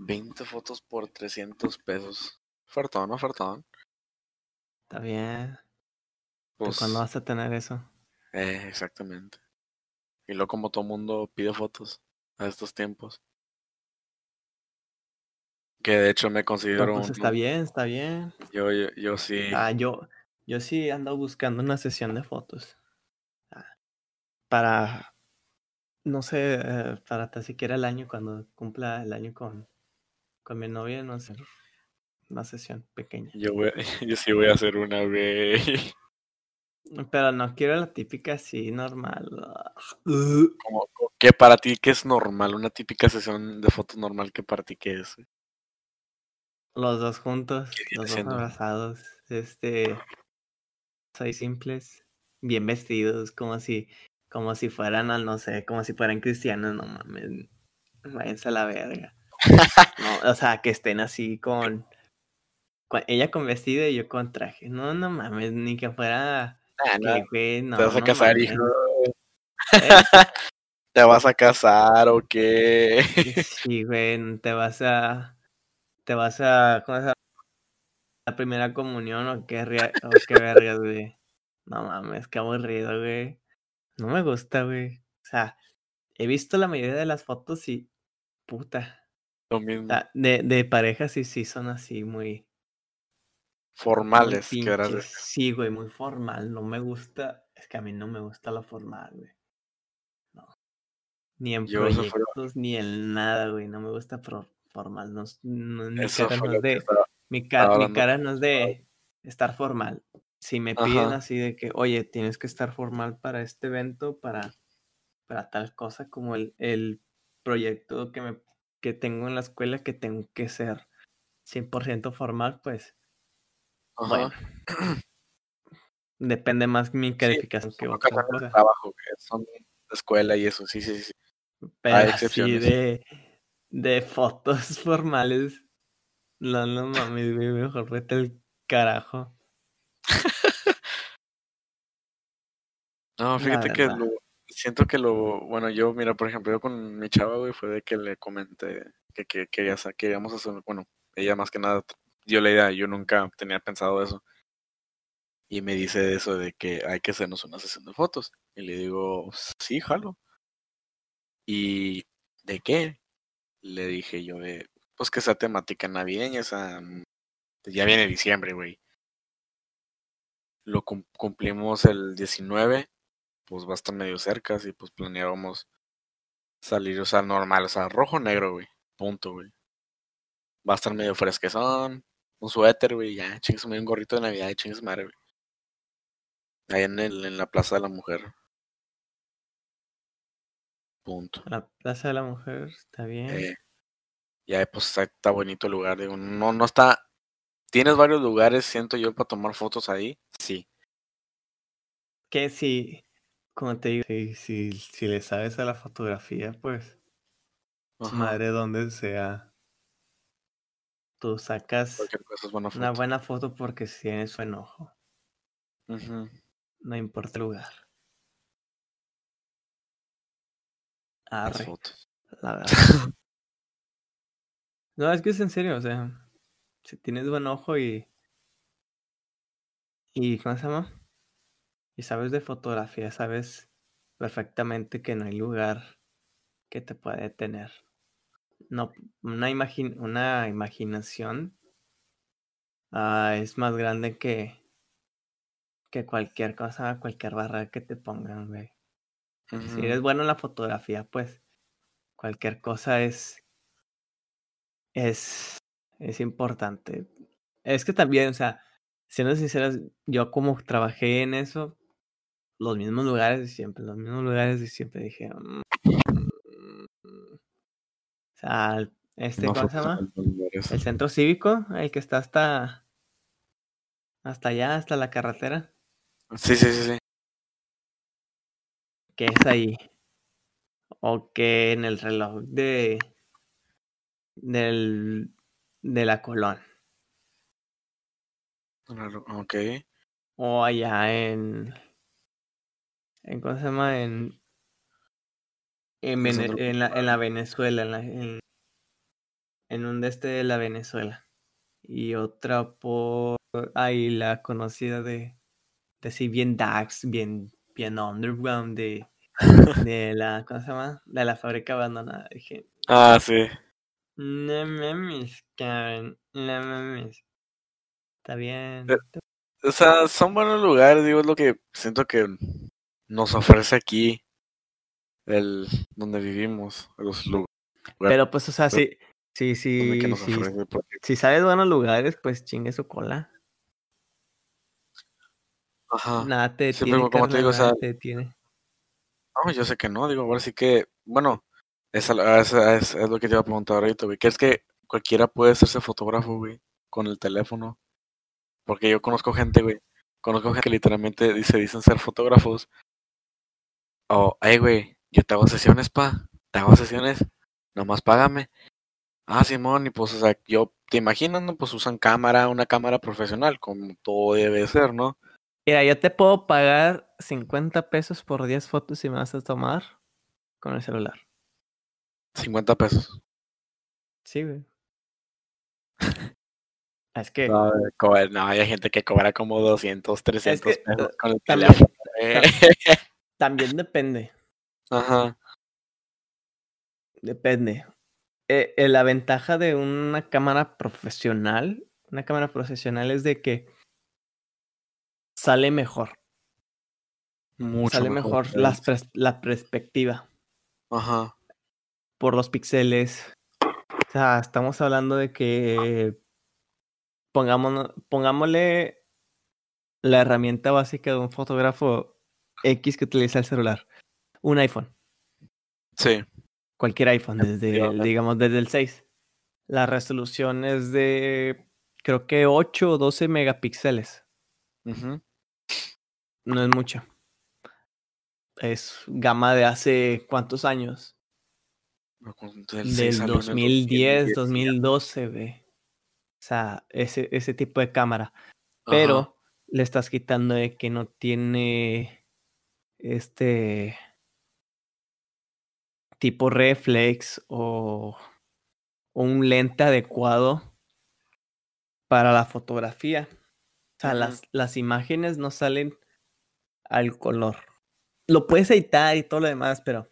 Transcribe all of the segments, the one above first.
20 fotos por 300 pesos. Ofertón, ofertón. Está bien. ¿Tú Pues, cuándo vas a tener eso? eh, exactamente. Y luego como todo mundo pide fotos a estos tiempos. Que de hecho me considero pues un- está bien, está bien. Yo, yo, yo sí. Ah, yo, yo sí ando buscando una sesión de fotos. Ah, Para, no sé, eh, para tan siquiera el año, cuando cumpla el año con, con mi novia, no sé, una sesión pequeña. Yo, voy, yo sí voy a hacer una, güey. Pero no quiero la típica así, normal. Como, ¿Qué para ti qué es normal? Una típica sesión de fotos normal, ¿qué para ti qué es? Los dos juntos, ¿Qué viene los dos abrazados, este, soy simples, bien vestidos, como si, como si fueran, al- no sé, como si fueran cristianos, no mames, váyanse a la verga. No, o sea, que estén así con, con- ella con vestido y yo con traje. No, no mames, ni que fuera, Ah, no, no, ¿Te vas a no casar, mames. hijo? Eh, ¿Te vas a casar o qué? Sí, güey, te vas a, te vas a, ¿cómo se llama? La primera comunión o qué, o qué vergas, güey. No mames, qué aburrido, güey. No me gusta, güey. O sea, he visto la mayoría de las fotos y, puta. Lo mismo. sea, de, de parejas sí, sí son así muy, muy Formales, decir. Sí, güey, muy formal. No me gusta, es que a mí no me gusta lo formal, güey. No. Ni en Yo proyectos, ni en nada, güey. No me gusta pro- formal. No, mi cara no es de, mi, ca- mi hablando cara no es de estar formal. Si me piden Ajá. así de que, oye, tienes que estar formal para este evento, para, para tal cosa, como el, el proyecto que, me, que tengo en la escuela, que tengo que ser 100% formal, pues, bueno, depende más mi calificación que Son otra cosa. trabajo, que son de escuela y eso, sí, sí, sí. Pero Hay así de, de fotos formales, no, no mames, mejor vete al carajo. No, fíjate que lo, siento que lo, bueno, yo, mira, por ejemplo, yo con mi chava, güey, fue de que le comenté que, que sa- queríamos hacer, bueno, ella más que nada dio la idea, yo nunca tenía pensado eso. Y me dice eso de que hay que hacernos una sesión de fotos. Y le digo, sí, jalo. ¿Y de qué? Le dije yo de, pues que sea temática navideña, esa, ya viene diciembre, güey. Lo cum- cumplimos el 19, pues va a estar medio cerca, y pues planeábamos salir, o sea, normal, o sea, rojo negro, güey. Punto, güey. Va a estar medio fresquezón, un suéter, güey, ya, chingues, un gorrito de Navidad, chingues madre, güey. Ahí en, el, en la Plaza de la Mujer. Punto. La Plaza de la Mujer, está bien. Eh, ya, pues está, está bonito el lugar, digo, no, no está. ¿Tienes varios lugares, siento yo, para tomar fotos ahí? Sí. Que si, como te digo, si, si, si le sabes a la fotografía, pues, Ajá, madre donde sea, tú sacas buena una buena foto porque tienes su enojo, no importa el lugar. Las Arre, fotos. la verdad. No, es que es en serio, o sea, si tienes buen ojo y, y, ¿cómo se llama? Y sabes de fotografía, sabes perfectamente que no hay lugar que te pueda detener. No, una, imagi- una imaginación ah, es más grande que, que cualquier cosa, cualquier barra que te pongan, güey. Si eres bueno en la fotografía, pues cualquier cosa es, es, es importante. Es que también, o sea, siendo sinceros, yo como trabajé en eso, los mismos lugares de siempre, los mismos lugares de siempre dije, "Mm, mm, mm". o sea, este, No ¿cómo se llama? El centro cívico, el que está hasta, hasta allá, hasta la carretera, Sí, sí, sí, sí. que es ahí. O que en el reloj de del de la Colón. Claro, Ok. O allá en, en ¿cómo se llama? En, en, Vene- en la, en la Venezuela, en la, en, en un de este de la Venezuela. Y otra por ahí la conocida de, de bien Dax, bien, bien underground de, de la, ¿cómo se llama? De la fábrica abandonada. Dije, Ah, sí. no mames, Karen, no mames. Está bien. Eh, O sea, son buenos lugares, digo, es lo que siento que nos ofrece aquí el donde vivimos, los lugares Pero pues, o sea, sí, sí, sí, sí. Si sabes buenos lugares, pues chingue su cola. Ajá. Nada te pero como te digo, o sea, te detiene. No, yo sé que no, digo, ahora sí que, bueno, es, es lo que te iba a preguntar ahorita, güey, que es que cualquiera puede hacerse fotógrafo, güey, con el teléfono, porque yo conozco gente, güey, conozco gente que literalmente dice, dicen ser fotógrafos, o, hey, güey, yo te hago sesiones, pa, te hago sesiones, nomás págame. Ah, Simón, y pues, o sea, yo, te imaginas, ¿no? Pues usan cámara, una cámara profesional, como todo debe ser, ¿no? Mira, yo te puedo pagar 50 pesos por 10 fotos si me vas a tomar con el celular. 50 pesos. Sí, güey. Es que No, no, hay gente que cobra como 200, 300 que, pesos con el teléfono. también depende. Ajá. Depende. Eh, eh, la ventaja de una cámara profesional, una cámara profesional es de que sale mejor. Mucho sale mejor, pers- la perspectiva Ajá. por los píxeles. O sea, estamos hablando de que pongámonos, pongámosle la herramienta básica de un fotógrafo X que utiliza el celular. Un iPhone. Sí. Cualquier iPhone, desde, el- digamos, desde el 6. La resolución es de, creo que 8 o 12 megapíxeles. No es mucho. Es gama de hace cuántos años. Del salió en el 2010, 2010, 2012, ve. O sea, ese, ese tipo de cámara. Pero Ajá. le estás quitando de que no tiene este tipo reflex o, o un lente adecuado para la fotografía. O sea, las, las imágenes no salen al color. Lo puedes editar y todo lo demás, pero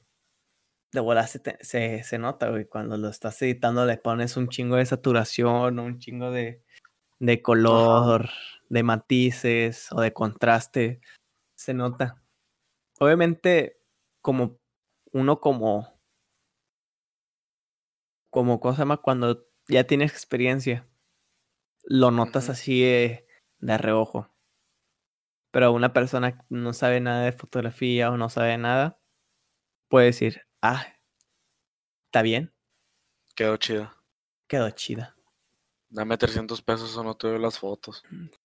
de volar se, te- se, se nota, güey. Cuando lo estás editando le pones un chingo de saturación un chingo de, de color, de matices o de contraste. Se nota. Obviamente, como uno como, como cosa más cuando ya tienes experiencia, lo notas así de, de reojo. Pero una persona que no sabe nada de fotografía o no sabe nada, puede decir, ah, está bien, Quedó chida. quedó chida. Dame 300 pesos o no te doy las fotos.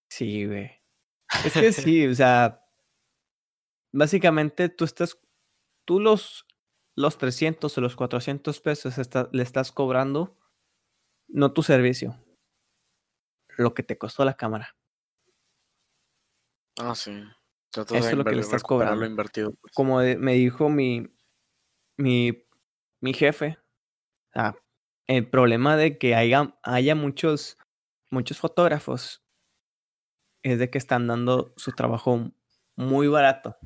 Sí, güey. Es que sí, o sea, básicamente tú estás, tú los, los 300 o los 400 pesos está- le estás cobrando, no tu servicio, lo que te costó la cámara. Ah, sí. Eso es lo que le estás cobrando. invertido. pues. Como me dijo mi, mi, mi jefe, sea, el problema de que haya, haya muchos, muchos fotógrafos es de que están dando su trabajo muy barato.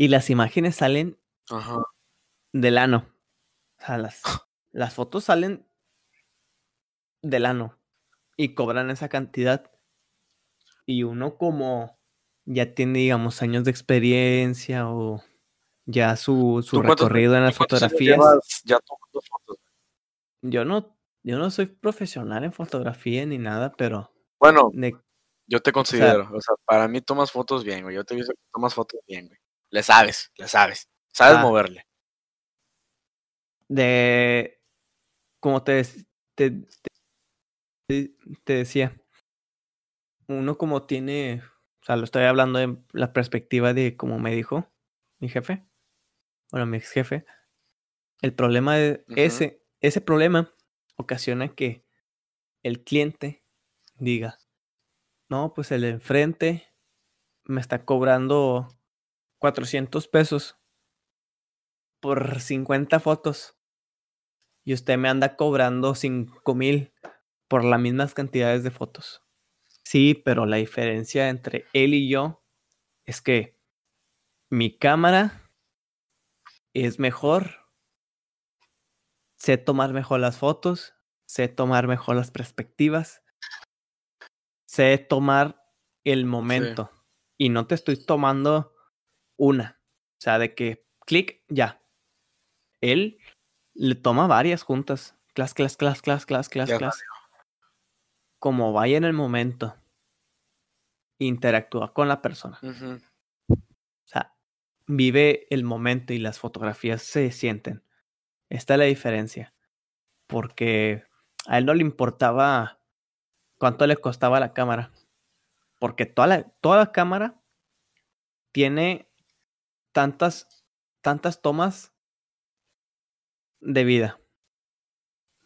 Y las imágenes salen Ajá. del ano. O sea, las, las fotos salen del ano y cobran esa cantidad. Y uno como ya tiene, digamos, años de experiencia o ya su, su ¿Tú cuántos- recorrido en las fotografías. ya fotos? Yo no, yo no soy profesional en fotografía ni nada, pero Bueno, de- yo te considero. O sea, para mí tomas fotos bien, güey. Yo te he visto que tomas fotos bien, güey. Le sabes, le sabes. Sabes Ah. moverle. de como te, te, te- te decía, uno como tiene, o sea, lo estoy hablando de la perspectiva de como me dijo mi jefe, bueno, mi ex jefe, el problema de ese, ese problema ocasiona que el cliente diga, no, pues el enfrente me está cobrando 400 pesos por 50 fotos. y usted me anda cobrando cinco mil por las mismas cantidades de fotos. Sí, pero la diferencia entre él y yo es que mi cámara es mejor, sé tomar mejor las fotos, sé tomar mejor las perspectivas, sé tomar el momento y no te estoy tomando una, o sea, de que clic, ya. Él le toma varias juntas, clas, clas, clas, clas, clas, clas, clas. Como vaya en el momento, interactúa con la persona. O sea, vive el momento y las fotografías se sienten. Esta es la diferencia. Porque a él no le importaba cuánto le costaba la cámara. Porque toda la, toda la cámara tiene tantas, tantas tomas de vida.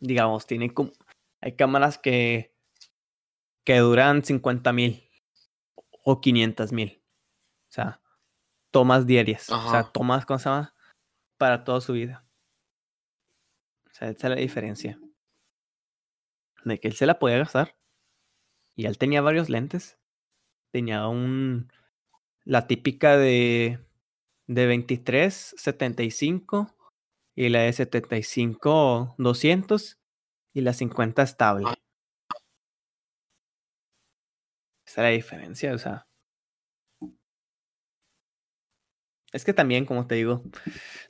Digamos, tiene como, hay cámaras que, que duran 50 mil o 500 mil. O sea, tomas diarias. O sea, tomas, ¿cómo se llama? Para toda su vida. O sea, esa es la diferencia. De que él se la podía gastar. Y él tenía varios lentes. Tenía un. La típica de. De 23, 75. Y la de 75, 200. Y la 50 estable. Esa es la diferencia, o sea. Es que también, como te digo,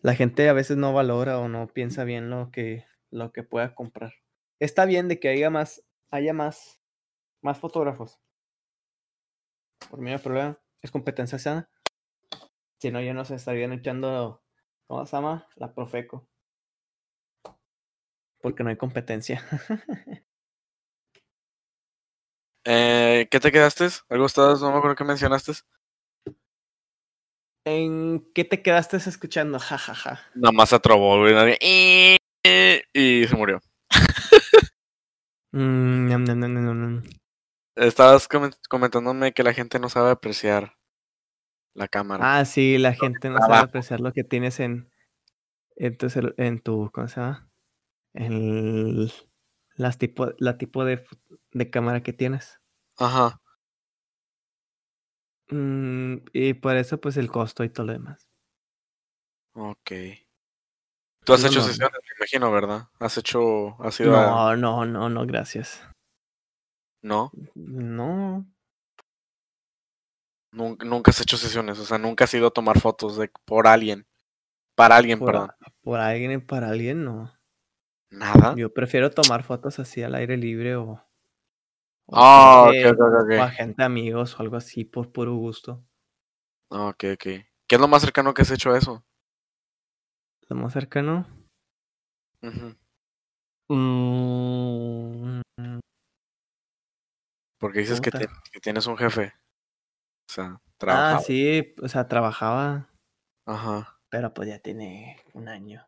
la gente a veces no valora o no piensa bien lo que, lo que pueda comprar. Está bien de que haya más, haya más, más fotógrafos. Por mí problema es competencia sana. Si no, ya no se estarían echando, ¿cómo se llama? La Profeco. Porque no hay competencia. eh, ¿Qué te quedaste? ¿Algo estabas? No me acuerdo qué mencionaste. ¿En qué te quedaste escuchando? Ja, ja, ja. Nada más se atrobó, güey. Y se murió. Mm, Estabas comentándome que la gente no sabe apreciar la cámara. Ah, sí, la gente no sabe apreciar lo que tienes en, en tu, en tu ¿cómo se llama? En las tipo, la tipo de, de cámara que tienes. Ajá. Mm, y por eso, pues el costo y todo lo demás. Ok. Tú has hecho sesiones, me imagino, ¿verdad? Has hecho. Has ido no, no, no, no, gracias. ¿No? No. Nunca, nunca has hecho sesiones, o sea, nunca has ido a tomar fotos de por alguien. Para alguien, perdón. por alguien y para alguien, no. Nada. Yo prefiero tomar fotos así al aire libre o. Ah, ok, ok, ok. O a gente amigos o algo así por puro gusto. Ok, ok. ¿Qué es lo más cercano que has hecho a eso? Lo más cercano. Mm. Porque dices que, que, tienes un jefe. O sea, trabajaba. Ah, sí, o sea, trabajaba. Ajá. Pero pues ya tiene un año.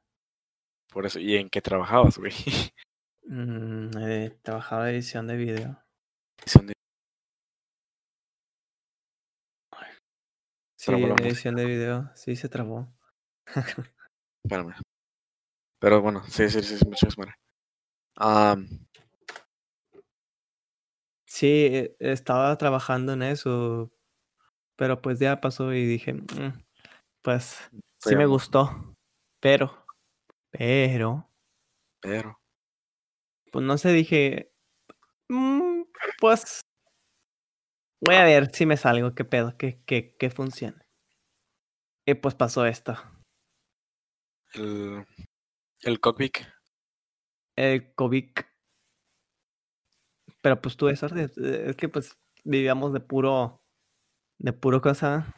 Por eso, ¿y en qué trabajabas, güey? Mm, eh, trabajaba edición de video. Edición de Sí, edición de video, sí se trabó. Espérame. Pero bueno, sí, sí, sí, muchas gracias. Sí, e, estaba trabajando en eso, pero pues ya pasó y dije, mm, pues sí me gustó, pero, pero, pero, pues no sé, dije, mm, pues voy a ver si me salgo, qué pedo, que, que, que funcione. Y pues pasó esto. El, el Cockpit. El Covic. Pero pues tú eso es que pues vivíamos de puro, de puro cosa,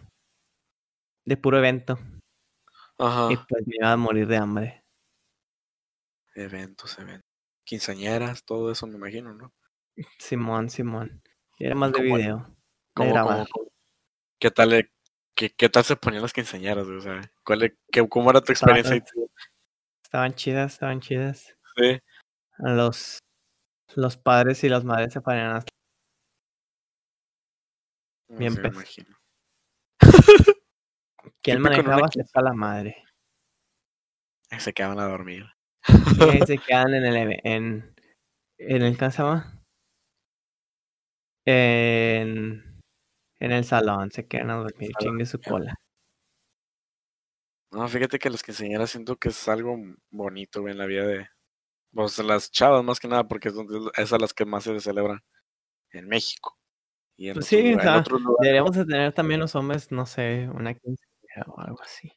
de puro evento. Ajá. Y pues me iba a morir de hambre. Eventos, eventos. Quinceañeras, todo eso me imagino, ¿no? Simón, Simón. era más de video. ¿Cómo, ¿Qué tal ¿Qué, ¿Qué, tal se ponían las quinceañeras? O sea, ¿cuál, qué, ¿cómo era tu experiencia? Estaban chidas, estaban chidas. Sí. Los, los padres y las madres se ponían hasta. Bien me imagino. ¿Quién manejaba? Se la madre. Se quedaban a dormir. Se quedan en el en, en el ¿cómo? En, en el salón, se quedan a dormir, chingue su cola. No, fíjate que las quinceañeras siento que es algo bonito, güey, en la vida de pues, las chavas más que nada, porque es, donde- es a las que más se celebran en México. Y en, Pues otros sí, o sea, deberíamos de tener también los hombres, no sé, una quinceañera o algo así.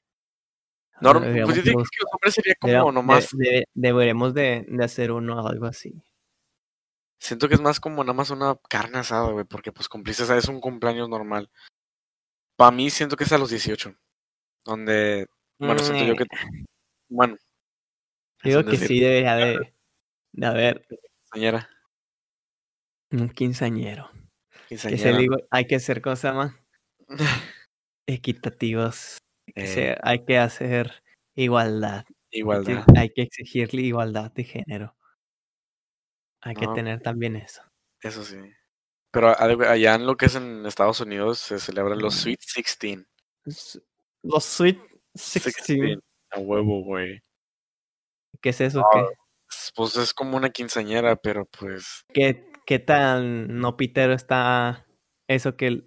No, pues yo digo que los hombres sería como nomás, de- de- deberíamos de, de hacer uno o algo así. siento que es más como nada más una carne asada, güey, porque pues cumpliste, es un cumpleaños normal. Para mí siento que es a los 18, donde, bueno, siento yo que, bueno. Digo que decir, sí debería de, de haber Quinceañera, un quinceañero. Que se quinceañera. le digo, hay que ser, ¿cómo se llama? Equitativos. Hay que, Eh, ser- hay que hacer igualdad. Hay que, igualdad. hay que exigirle igualdad de género. Hay que tener también eso. Eso sí. Pero allá en lo que es en Estados Unidos se celebran los Mm. Sweet 16. S- Los Sweet 16. A huevo, güey. ¿Qué es eso? No, ¿Qué? Es- Pues es como una quinceañera, pero pues ¿Qué, qué tan no pitero está eso que,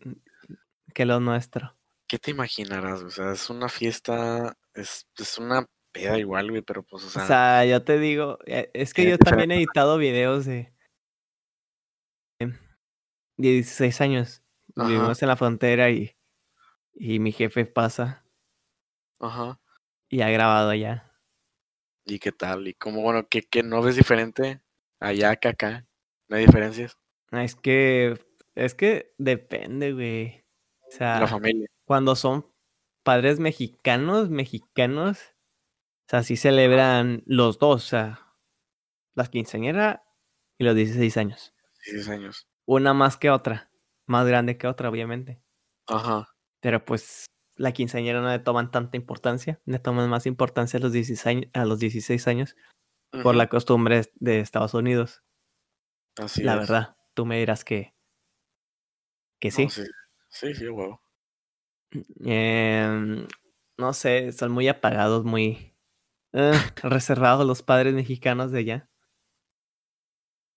que lo nuestro? ¿qué te imaginarás? O sea, es una fiesta, es, es una peda igual, güey, pero pues, o O sea, sea, yo te digo, eh, es que yo también he editado videos de de 16 años. Ajá. Vivimos en la frontera y, y mi jefe pasa ajá. y ha grabado allá. ¿Y qué tal? ¿Y cómo, bueno, que, que no ves diferente allá que acá? ¿No hay diferencias? Ah, Es que, es que depende, güey. O La sea, familia. cuando son padres mexicanos, mexicanos, o sea, sí celebran los dos, o sea, las quinceañeras y los 16 años. 16 años. Una más que otra, más grande que otra, obviamente. Ajá. Pero pues la quinceañera no le toman tanta importancia, le toman más importancia a los 16 años, a los 16 años por la costumbre de Estados Unidos. Así la es. verdad, tú me dirás que, que No, sí. sí, sí, sí, huevo. Em, no sé, son muy apagados, muy eh, reservados los padres mexicanos de allá.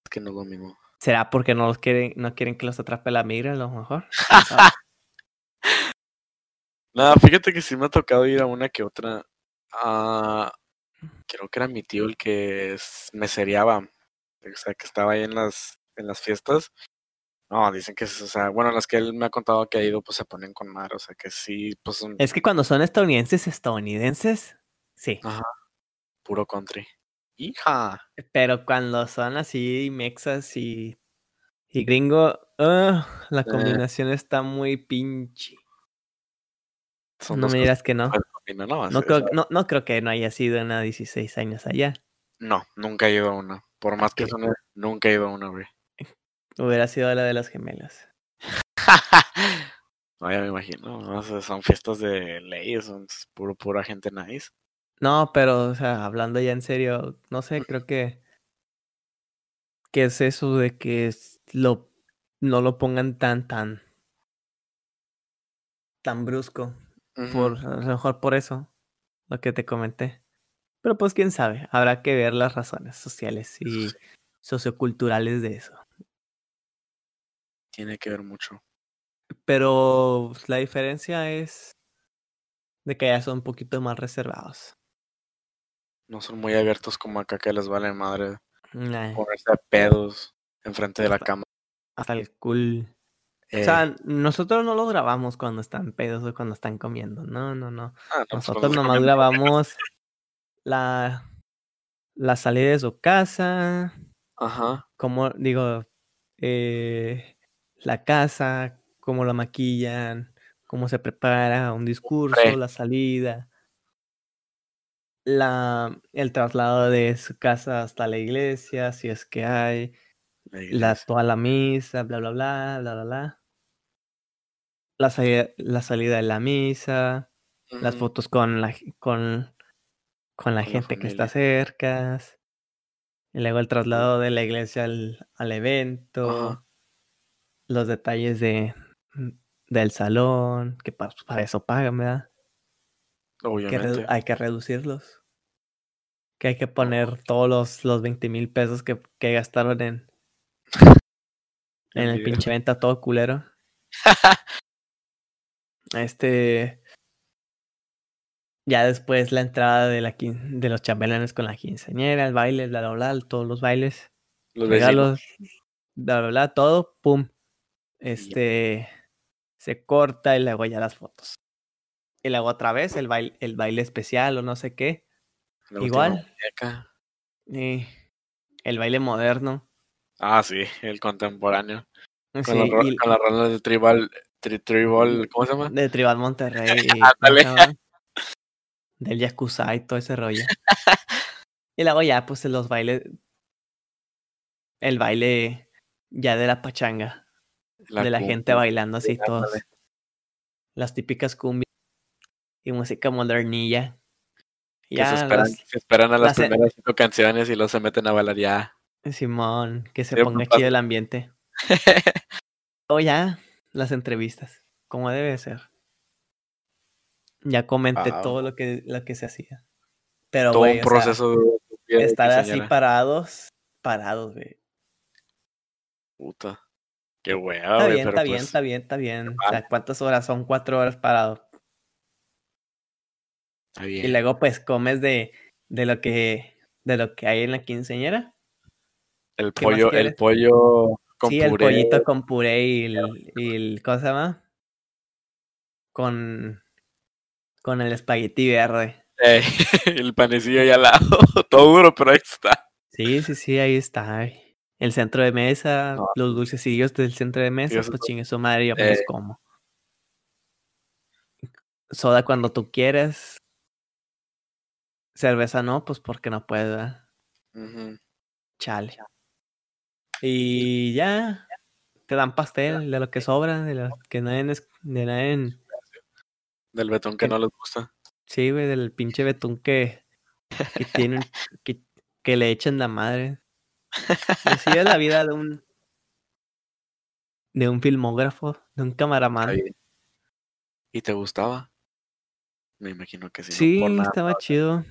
Es que no lo mismo. ¿Será porque no los quieren, no quieren que los atrape la migra a lo mejor? Nada, fíjate que sí me ha tocado ir a una que otra. Ah, creo que era mi tío el que es- me seriaba. O sea, que estaba ahí en las, en las fiestas. No, dicen que, es- o sea, bueno, las que él me ha contado que ha ido, pues se ponen con mar. O sea, que sí, pues son es que cuando son estadounidenses, estadounidenses, sí. ajá, puro country. Hija. Pero cuando son así mexas y, y gringo, ah, la Eh. combinación está muy pinche. Son No me dirás que no. No, creo, es- no, no creo que no haya sido una 16 años allá. No, nunca he ido a una. Por más que suene, nunca he ido a una, güey. Hubiera sido la de las gemelas. No, ya me imagino. no, o sea, son fiestas de ley, son puro, pura gente nice. No, pero, o sea, hablando ya en serio, no sé, creo que. ¿Qué es eso de que lo, no lo pongan tan, tan. tan brusco? Por, a lo mejor por eso, lo que te comenté. Pero pues quién sabe, habrá que ver las razones sociales y socioculturales de eso. Tiene que ver mucho. Pero pues, la diferencia es de que allá son un poquito más reservados. No son muy abiertos como acá que les vale madre Nah, ponerse a pedos enfrente de la cama. hasta el cool. Eh, O sea, nosotros no lo grabamos cuando están pedos o cuando están comiendo. No, no, no. ah, no, pues, Nosotros nomás grabamos la, la salida de su casa, Ajá. como digo, eh, la casa, cómo la maquillan, cómo se prepara un discurso, Pre. la salida, la, el traslado de su casa hasta la iglesia, si es que hay, la toda la misa, bla, bla, bla, bla, bla, bla. La salida, la salida de la misa, las fotos con la, con, con la Con la gente que está cerca. Y luego el traslado de la iglesia al, al evento. Ajá. Los detalles de, del salón. Que pa- para, eso pagan, ¿verdad? Hay que, Obviamente. hay que reducirlos. que hay que poner todos los, los 20 mil pesos que, que gastaron en, en el pinche venta todo culero. Este. Ya después la entrada de, la, de los chambelanes con la quinceañera, el baile, bla, bla, bla, todos los bailes, Los regalos, bla, bla, bla, todo, pum. Este. Se corta y luego ya las fotos. Y luego otra vez el baile, el baile especial o no sé qué. la igual. Y el baile moderno. Ah, sí, el contemporáneo. Con, Sí, ro- y- con las rondas de tribal, tri- tribal, ¿cómo se llama? de Tribal Monterrey. y, ¿cómo Ándale. se llama? Del Yakuza y todo ese rollo. y luego ya, pues los bailes. El baile ya de la pachanga. de la gente bailando así, todos. Las típicas cumbias. Y música modernilla. Que Ya, se, esperan, las- se esperan a las las- primeras cinco canciones y luego se meten a bailar ya. Simón, que se ponga chido el ambiente. O ya, las entrevistas, como debe ser. Ya comenté Wow. todo lo que, lo que se hacía. Pero, Todo güey, un sea, proceso de- estar así parados, parados, güey. Puta. Qué hueva, Está güey, bien, está bien, pues, está bien, está bien. O sea, ¿cuántas horas son? Cuatro horas parado. está Y bien. luego, pues, comes de, de lo que, de lo que hay en la quinceañera. El ¿qué más pollo, el pollo con sí, el pollito con puré y el, y el, ¿cómo se llama? Con, con el espagueti verde. eh, el panecillo ahí al lado. Todo duro, pero ahí está. Sí, sí, sí, ahí está. El centro de mesa, No. los dulcecillos del centro de mesa, eso pues es- chingue su madre, yo me los Eh. como. Soda cuando tú quieres. Cerveza no, pues porque no puedes, ¿verdad? Ujú. Chale. Y ya, te dan pastel de lo que sobra, de lo que nadie, es- de nadie, Del betón que ¿Qué? no les gusta. sí, güey, del pinche betún que, que tienen, que, que le echen la madre. Así es la vida de un, de un filmógrafo, de un camaraman. ¿Y te gustaba? Me imagino que sí. no Sí, nada. estaba chido.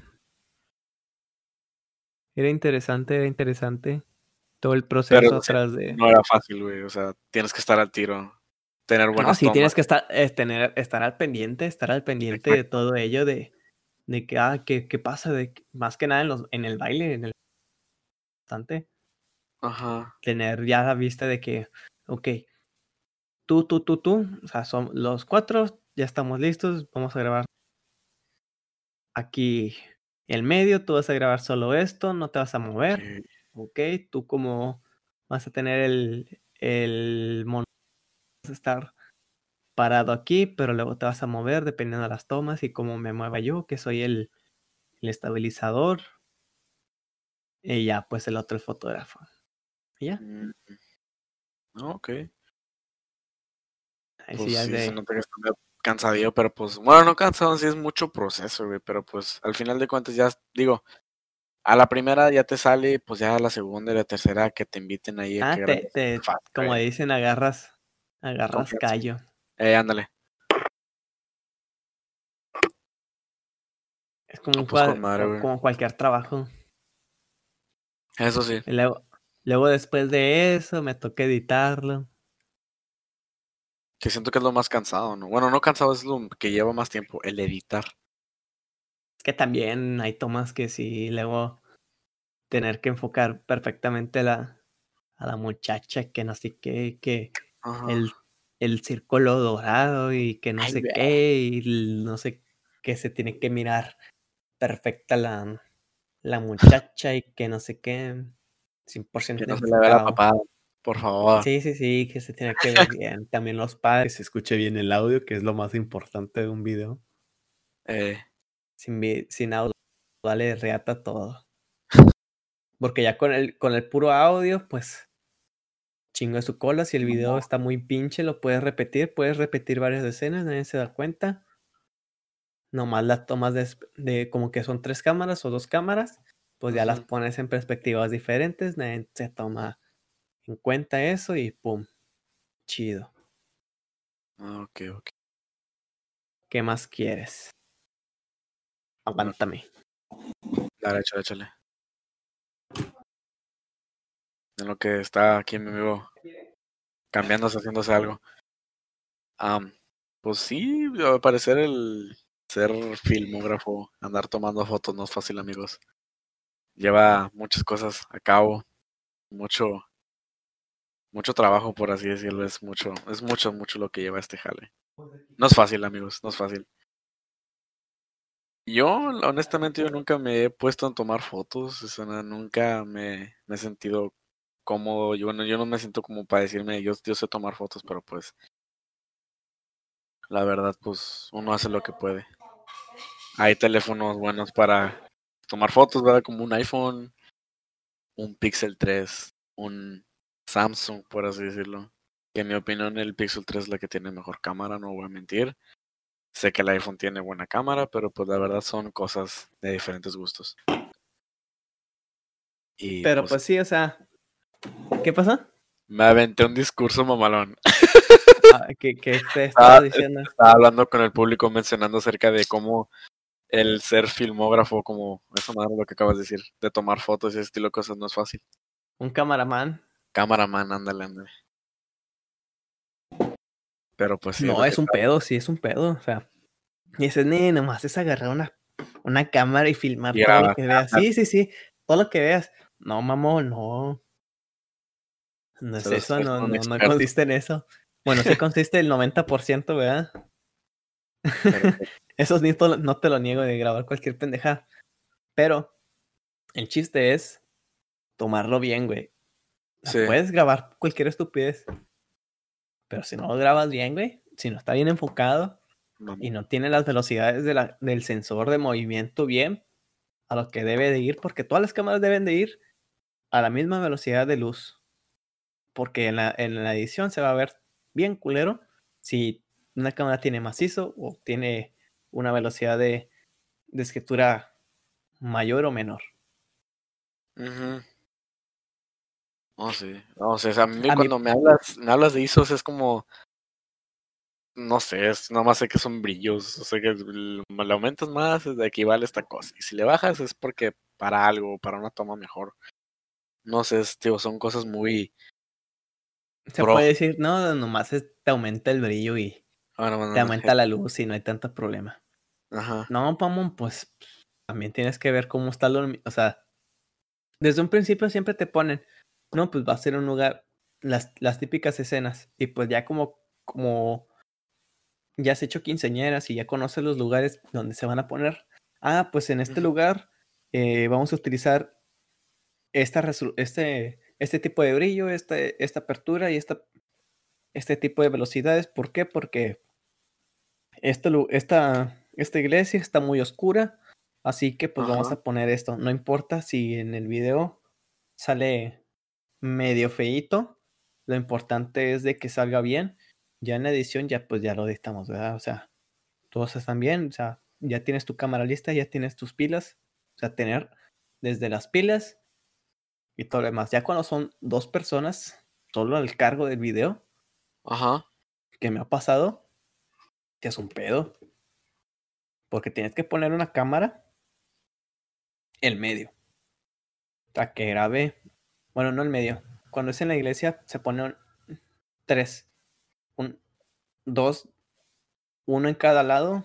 Era interesante, era interesante. Todo el proceso Pero, atrás de... No era fácil, güey. O sea, tienes que estar al tiro. Tener No, buenas sí, tienes que estar, es tener, estar al pendiente, estar al pendiente de todo ello, de, de que, ah, ¿qué, qué pasa? De, que- más que nada en, los, en el baile, en el bastante, Ajá. tener ya la vista de que, ok, tú, tú, tú, tú, o sea, son los cuatro, ya estamos listos, vamos a grabar aquí el medio, tú vas a grabar solo esto, no te vas a mover. Ok, tú como vas a tener el, el mono, vas a estar parado aquí, pero luego te vas a mover dependiendo de las tomas y cómo me mueva yo, que soy el, el estabilizador. Y ya, pues el otro el fotógrafo. Y ya, Mm. No, ok. ahí Pues sí ya es sí, de- se nota que está medio cansadillo, pero pues, bueno, no cansado, sí es mucho proceso, güey, pero pues al final de cuentas ya, digo, a la primera ya te sale, pues ya a la segunda y la tercera que te inviten ahí a Ah, que te, te- como güey. dicen, agarras, agarras Confianza. callo. Eh, ándale. Es como, un Pues madre, como cualquier trabajo. Eso sí. Y luego, luego después de eso me toca editarlo. Que siento que es lo más cansado, ¿no? Bueno, no cansado, es lo que lleva más tiempo, el editar. Es que también hay tomas que sí, luego tener que enfocar perfectamente a la, a la muchacha, que no sé qué, que Ajá. el, el círculo dorado y que no Ay, sé qué, y no sé qué se tiene que mirar perfecta la, la muchacha y que no sé qué, 100% Que no se le vea la papada, por favor. Sí, sí, sí, que se tiene que ver bien. También los padres, que se escuche bien el audio, que es lo más importante de un video. Eh, Sin, sin audio, vale reata todo. Porque ya con el, con el puro audio, pues chingo de su cola. Si el video está muy pinche, lo puedes repetir. Puedes repetir varias escenas, nadie se da cuenta. Nomás las tomas de, como que son tres cámaras o dos cámaras, pues ya las pones en perspectivas diferentes, nadie se toma en cuenta eso y pum, chido. ah, ok, ok. ¿Qué más quieres? Aguántame. Dale, échale, échale. En lo que está aquí mi amigo cambiándose, haciéndose algo. Am, pues sí, al parecer el ser filmógrafo, andar tomando fotos no es fácil, amigos. Lleva muchas cosas a cabo, mucho, mucho trabajo, por así decirlo. Es mucho, es mucho, mucho lo que lleva este jale. No es fácil, amigos, no es fácil. Yo, honestamente, yo nunca me he puesto a tomar fotos, nunca me he sentido cómodo. Yo, bueno, yo no me siento como para decirme, yo, yo sé tomar fotos, pero pues, la verdad, pues, uno hace lo que puede. Hay teléfonos buenos para tomar fotos, ¿verdad? Como un iPhone, un Pixel 3, un Samsung, por así decirlo. Que en mi opinión el Pixel 3 es la que tiene mejor cámara, no voy a mentir. Sé que el iPhone tiene buena cámara, pero pues la verdad son cosas de diferentes gustos. Y Pero pues, pues sí, o sea. ¿Qué pasó? me aventé un discurso mamalón. Ah, ¿Qué, qué te Ah, estaba diciendo? Estaba hablando con el público mencionando acerca de cómo el ser filmógrafo, como eso madre lo que acabas de decir, de tomar fotos y ese estilo de cosas no es fácil. Un camaraman. Cameraman, ándale, ándale. Pero pues sí. no, es un pedo, sí, es un pedo. O sea, y dices, ni nomás es agarrar una, una cámara y filmar Y todo lo que veas. Sí, sí, sí, todo lo que veas. No, mamón, no. No es eso, no, no, consiste en eso. Bueno, sí consiste el 90%, ¿verdad? pero, pues, Eso ni to- no te lo niego de grabar cualquier pendeja. Pero el chiste es tomarlo bien, güey. Sí. Puedes grabar cualquier estupidez. Pero si no lo grabas bien, güey, si no está bien enfocado y no tiene las velocidades de la- del sensor de movimiento bien a lo que debe de ir, porque todas las cámaras deben de ir a la misma velocidad de luz. Porque en la, en la edición se va a ver bien culero si una cámara tiene macizo o tiene una velocidad de, de escritura mayor o menor. Ujú. No, sí. No, o sea, a mí A mí- cuando me hablas, me hablas de ISOs es como, no sé, es nada más sé que son brillos, o sea que le aumentas más, es de equivale a esta cosa. Y si le bajas es porque para algo, para una toma mejor. No sé, es, tío, son cosas muy... Se Bro. puede decir, no, nomás te aumenta el brillo y bueno, te aumenta la luz y no hay tanto problema. Ajá. No, Pamón, pues también tienes que ver cómo está lo. O sea, desde un principio siempre te ponen, no, pues va a ser un lugar, las, las típicas escenas. Y pues ya como, como ya has hecho quinceañeras y ya conoces los lugares donde se van a poner. Ah, pues en este lugar eh, vamos a utilizar esta este, este tipo de brillo, este, esta apertura y esta, este tipo de velocidades. ¿Por qué? Porque lu- esta, esta iglesia está muy oscura, así que pues vamos a poner esto. No importa si en el video sale medio feíto, lo importante es de que salga bien. Ya en la edición ya pues ya lo editamos, ¿verdad? O sea, todos están bien, o sea, ya tienes tu cámara lista, ya tienes tus pilas, o sea, tener desde las pilas y todo lo demás. Ya cuando son dos personas, solo al cargo del video, Ajá. que me ha pasado, que es un pedo. Porque tienes que poner una cámara en medio. Para que grabe. Bueno, no en medio. Cuando es en la iglesia se ponen tres. Un, dos, uno en cada lado.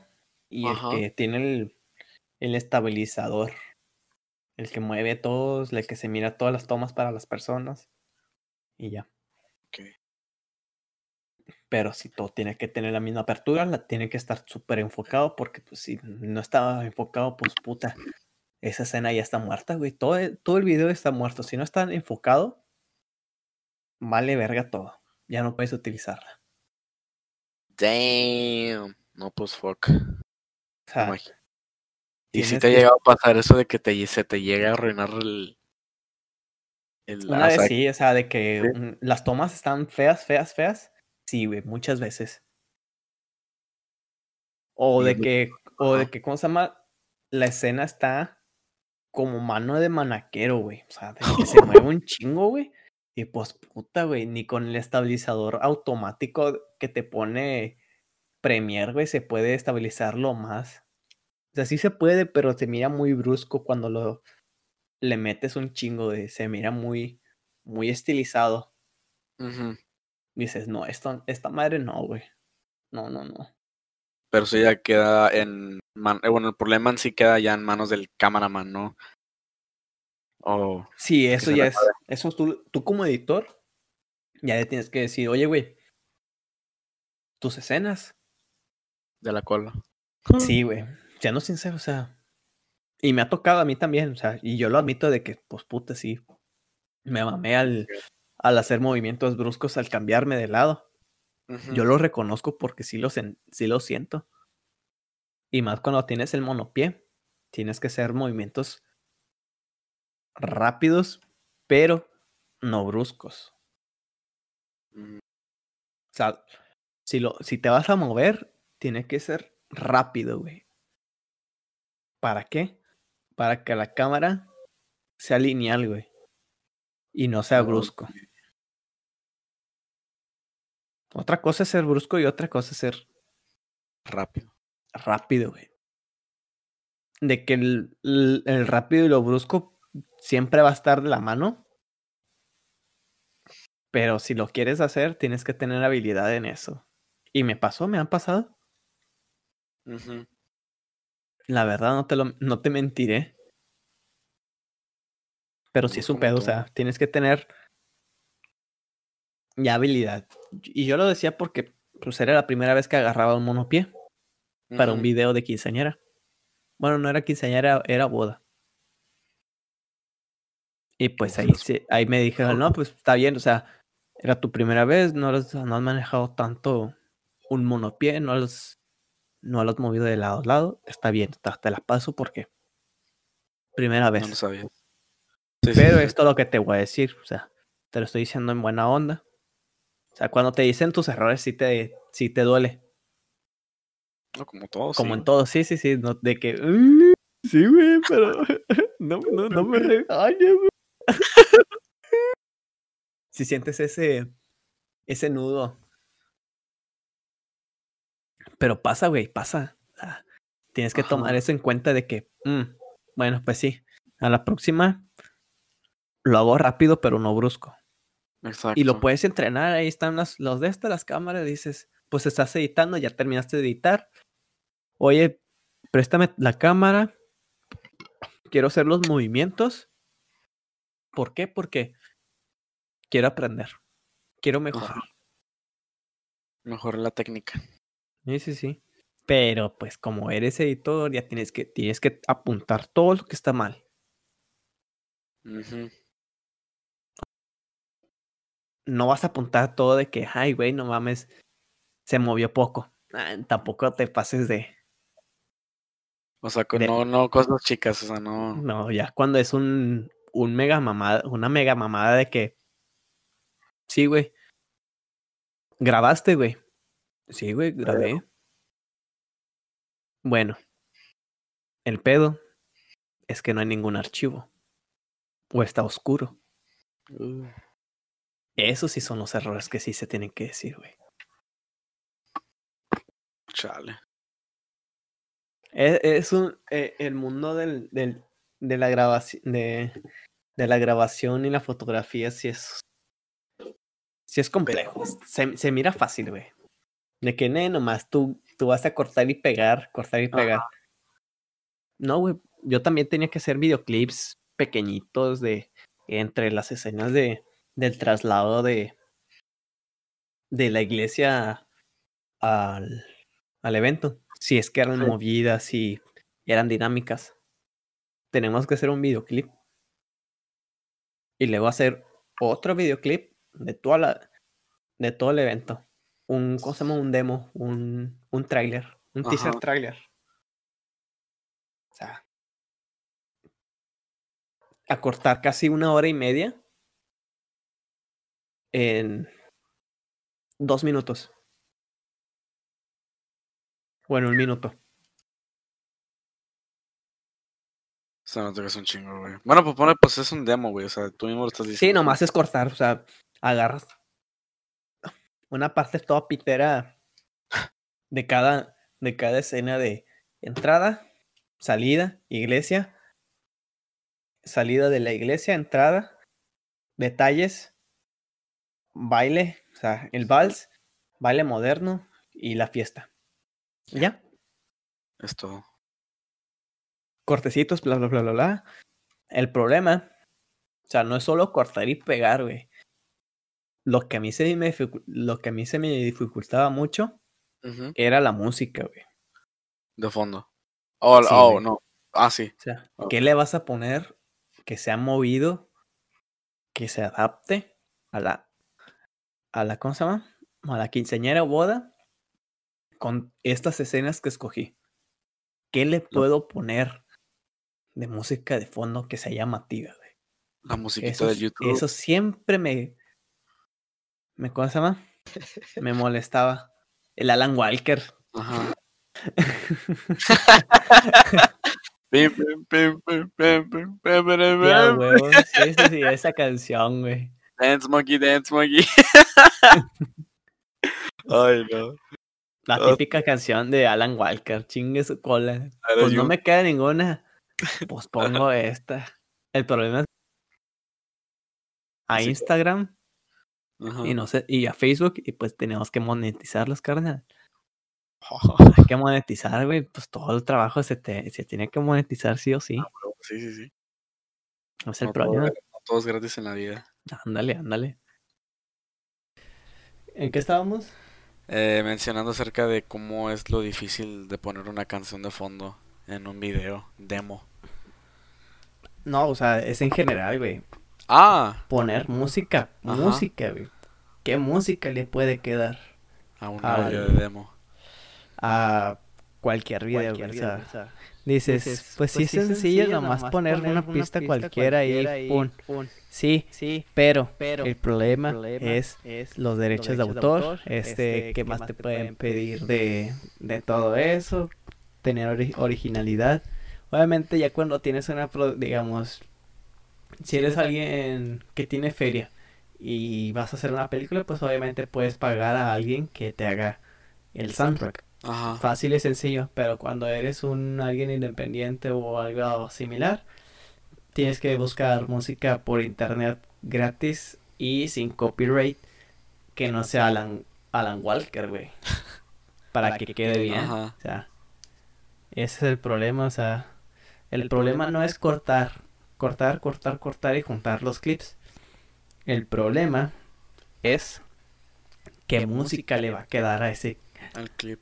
Y Ajá. el que tiene el, el estabilizador. El que mueve todos, el que se mira todas las tomas para las personas. Y ya. Ok. Pero si todo tiene que tener la misma apertura, la tiene que estar súper enfocado, porque pues si no estaba enfocado, pues puta, esa escena ya está muerta, güey. Todo, el- todo el video está muerto. Si no está enfocado, vale verga todo. Ya no puedes utilizarla. Damn. No, pues fuck. O sea, ¿Y si te ha llegado a pasar eso de que te, se te llega a arruinar el... el una vez sí, o sea, de que ¿sí? mm, las tomas están feas, feas, feas. Sí, güey, muchas veces. O de que, o de que, ¿cómo se llama? La escena está como mano de manaquero, güey. O sea, de que se mueve un chingo, güey. Y pues, puta, güey, ni con el estabilizador automático que te pone Premiere, güey, se puede estabilizarlo más. O sea, sí se puede, pero se mira muy brusco cuando lo le metes un chingo de. Se mira muy, muy estilizado. Dices, no, esto, esta madre no, güey. No, no, no. Pero eso ya queda en... man- eh, bueno, el problema en sí queda ya en manos del cameraman, ¿no? O... Sí, eso ya es. Eso tú, tú como editor, ya le tienes que decir, oye, güey, tus escenas. de la cola. Sí, güey. Siendo sincero, o sea. Y me ha tocado a mí también, o sea, y yo lo admito de que, pues puta, sí. Me mamé al, al hacer movimientos bruscos, al cambiarme de lado. Yo lo reconozco porque sí lo, sí lo siento. Y más cuando tienes el monopié, tienes que hacer movimientos rápidos, pero no bruscos. Mm, O sea, si, lo, si te vas a mover, tiene que ser rápido, güey. ¿Para qué? Para que la cámara sea lineal, güey. Y no sea brusco. Otra cosa es ser brusco y otra cosa es ser Rápido. rápido, güey. De que el, el- el rápido y lo brusco siempre va a estar de la mano. Pero si lo quieres hacer, tienes que tener habilidad en eso. Y me pasó, me han pasado. La verdad, no te, lo, no te mentiré. Pero sí es un pedo, o sea, tienes que tener ya habilidad. Y yo lo decía porque pues era la primera vez que agarraba un monopié para un video de quinceañera. Bueno, no era quinceañera, era boda. Y pues ahí, los- sí- ahí me dijeron, no, pues está bien, o sea, era tu primera vez, no, has- no has manejado tanto un monopié, no los, no lo has movido de lado a lado, está bien, te, te la paso porque primera vez. No lo sabía. Sí, Pero sí. es lo que te voy a decir, o sea, te lo estoy diciendo en buena onda. O sea, cuando te dicen tus errores, sí te, sí te duele. No, como todo, Como sí. en todo, sí, sí, sí. No, de que. "Mm, sí, güey, pero. No, no, no me regañes, güey. Si sientes ese. Ese nudo. Pero pasa, güey, pasa. Tienes que tomar eso en cuenta de que. mm, bueno, pues sí. A la próxima. Lo hago rápido, pero no brusco. Exacto. Y lo puedes entrenar, ahí están las, los de estas, las cámaras, dices, pues estás editando, ya terminaste de editar. Oye, préstame la cámara, quiero hacer los movimientos. ¿Por qué? Porque quiero aprender, quiero mejorar. Ajá. Mejor la técnica. Sí, sí, sí. Pero pues como eres editor, ya tienes que, tienes que apuntar todo lo que está mal. No vas a apuntar todo de que, ay, güey, no mames, se movió poco. Ah, tampoco te pases de, O sea, De- no, no cosas chicas, o sea, no. No, ya cuando es un, un mega mamada, una mega mamada de que. Sí, güey. ¿Grabaste, güey? Sí, güey, grabé. Bueno. El pedo es que no hay ningún archivo. O está oscuro. Uh, Esos sí son los errores que sí se tienen que decir, güey. chale. Es, es un. eh, el mundo del, del, de la grabación. De, de la grabación y la fotografía sí es. Sí es complejo. Se, se mira fácil, güey. De que, ne, nomás tú, tú vas a cortar y pegar, cortar y pegar. No, güey. Yo también tenía que hacer videoclips pequeñitos de entre las escenas de del traslado de de la iglesia al, al evento. Si es que eran Sí. movidas y eran dinámicas. Tenemos que hacer un videoclip. Y luego hacer otro videoclip de toda la de todo el evento. Un, ¿cómo se llama? Un demo, un, un tráiler, un teaser Ajá. tráiler. O sea, acortar casi una hora y media en dos minutos. Bueno, un minuto. O sea, no te un chingo, güey. Bueno, pues pone, pues es un demo, güey. O sea, tú mismo lo estás Sí, diciendo. nomás es cortar, o sea, agarras una parte toda pitera de cada, de cada escena de entrada, salida, iglesia, salida de la iglesia, entrada, detalles, baile, o sea, el vals, baile moderno y la fiesta. ¿Ya? Es todo. Cortecitos, bla, bla, bla, bla, bla. El problema, o sea, no es solo cortar y pegar, güey. Lo que a mí se me, lo que a mí se me dificultaba mucho era la música, güey. De fondo. Oh, Sí, oh no. Ah, sí. O sea. ¿qué le vas a poner que sea movido, que se adapte a la, a la, ¿cómo se llama? A la quinceañera o boda con estas escenas que escogí. ¿Qué le puedo poner de música de fondo que sea llamativa, güey? La musiquita Eso, de YouTube. eso siempre me, me, ¿cómo se llama? Me molestaba. El Alan Walker. Ajá. Pim, pim, pim, Ya, huevo. Sí, sí, sí, esa canción, güey. Dance monkey, dance monkey. Ay, no. La Ah. típica canción de Alan Walker, chingue su cola. Pues no me queda ninguna. Pues pongo esta. El problema es a. Instagram Ajá. y no sé, y a Facebook, y pues tenemos que monetizarlos, carnal. Hay que monetizar, güey. Pues todo el trabajo se, te, se tiene que monetizar sí o sí. Sí, sí, sí. Es el No todo, problema. no todo es gratis en la vida. Ándale, ándale. ¿En qué estábamos? Eh, mencionando acerca de cómo es lo difícil de poner una canción de fondo en un video demo. No, o sea, es en general, güey. Ah, Poner música, Ajá. música, güey. ¿Qué música le puede quedar a un Al- audio de demo. a cualquier video, Cualquier güey? video, O sea, o sea, dices, dices, pues sí es sencillo, nomás poner una pista cualquiera ahí, pum. Sí, Sí, pero pero el problema, el problema es es los derechos, de autor, este, ¿qué más te pueden pedir de, de todo eso? Tener ori- originalidad. Obviamente ya cuando tienes una, pro- digamos, si eres alguien que tiene feria y vas a hacer una película, pues obviamente puedes pagar a alguien que te haga el soundtrack. Ajá. Fácil y sencillo, pero cuando eres un alguien independiente o algo similar, tienes que buscar música por internet gratis y sin copyright que no sea Alan, Alan Walker, güey. Para que quede bien. Ajá. O sea, ese es el problema, o sea, el problema no es cortar, cortar, cortar, cortar y juntar los clips. El problema es qué música le va a quedar a ese El clip.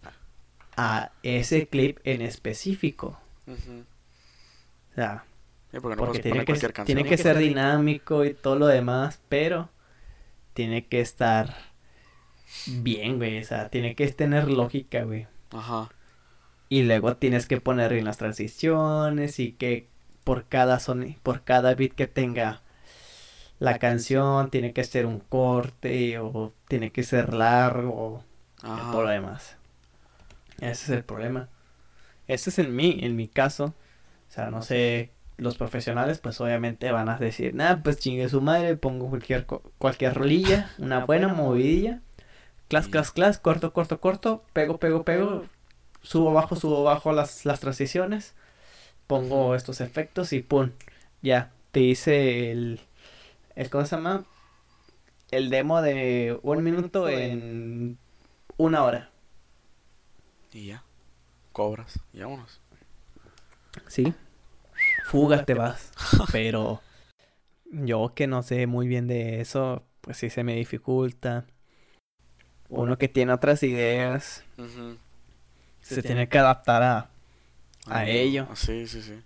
a ese clip en específico. Ujú. O sea, Sí, porque no porque puedes tiene poner que, cualquier canción. tiene que ser dinámico y todo lo demás, pero tiene que estar bien, güey. O sea, tiene que tener lógica, güey. Ajá. Y luego tienes que poner en las transiciones y que por cada son por cada beat que tenga la canción tiene que ser un corte o tiene que ser largo y Ajá. todo lo demás. Ese es el problema. Ese es en mí, en mi caso. O sea, no sé, los profesionales pues obviamente van a decir, nah, pues chingue su madre, pongo cualquier, cualquier rolilla, una buena movidilla, clas, clas, clas, corto, corto, corto, pego, pego, pego, subo, bajo, subo, bajo las, las transiciones, pongo estos efectos y pum, ya, te hice el, el, ¿cómo se llama? El demo de un minuto en una hora. Y ya. Cobras. Y vámonos. Sí. Fuga te vas. Pero yo que no sé muy bien de eso, pues sí se me dificulta. Uno que tiene otras ideas, se tiene que adaptar a... A Ah, ello. Sí, sí, sí.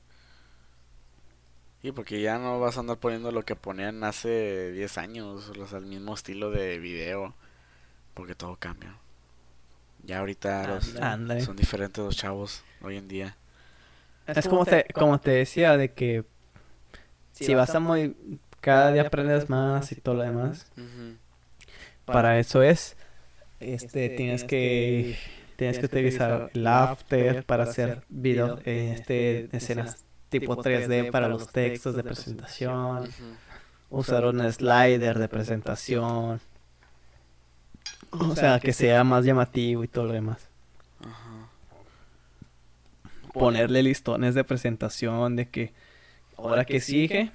Y porque ya no vas a andar poniendo lo que ponían hace 10 años, o sea, el mismo estilo de video, porque todo cambia. Ya ahorita los- son diferentes los chavos hoy en día. Es como te, como te decía, de que si vas a muy... Cada día aprendes más y todo lo demás. Para eso es. Este, tienes que... Tienes que utilizar el After para hacer video, eh, este, escenas tipo 3D para los textos de presentación. Usar un slider de presentación. O sea, que sea más llamativo y todo lo demás. Ponerle listones de presentación de que ahora que sigue,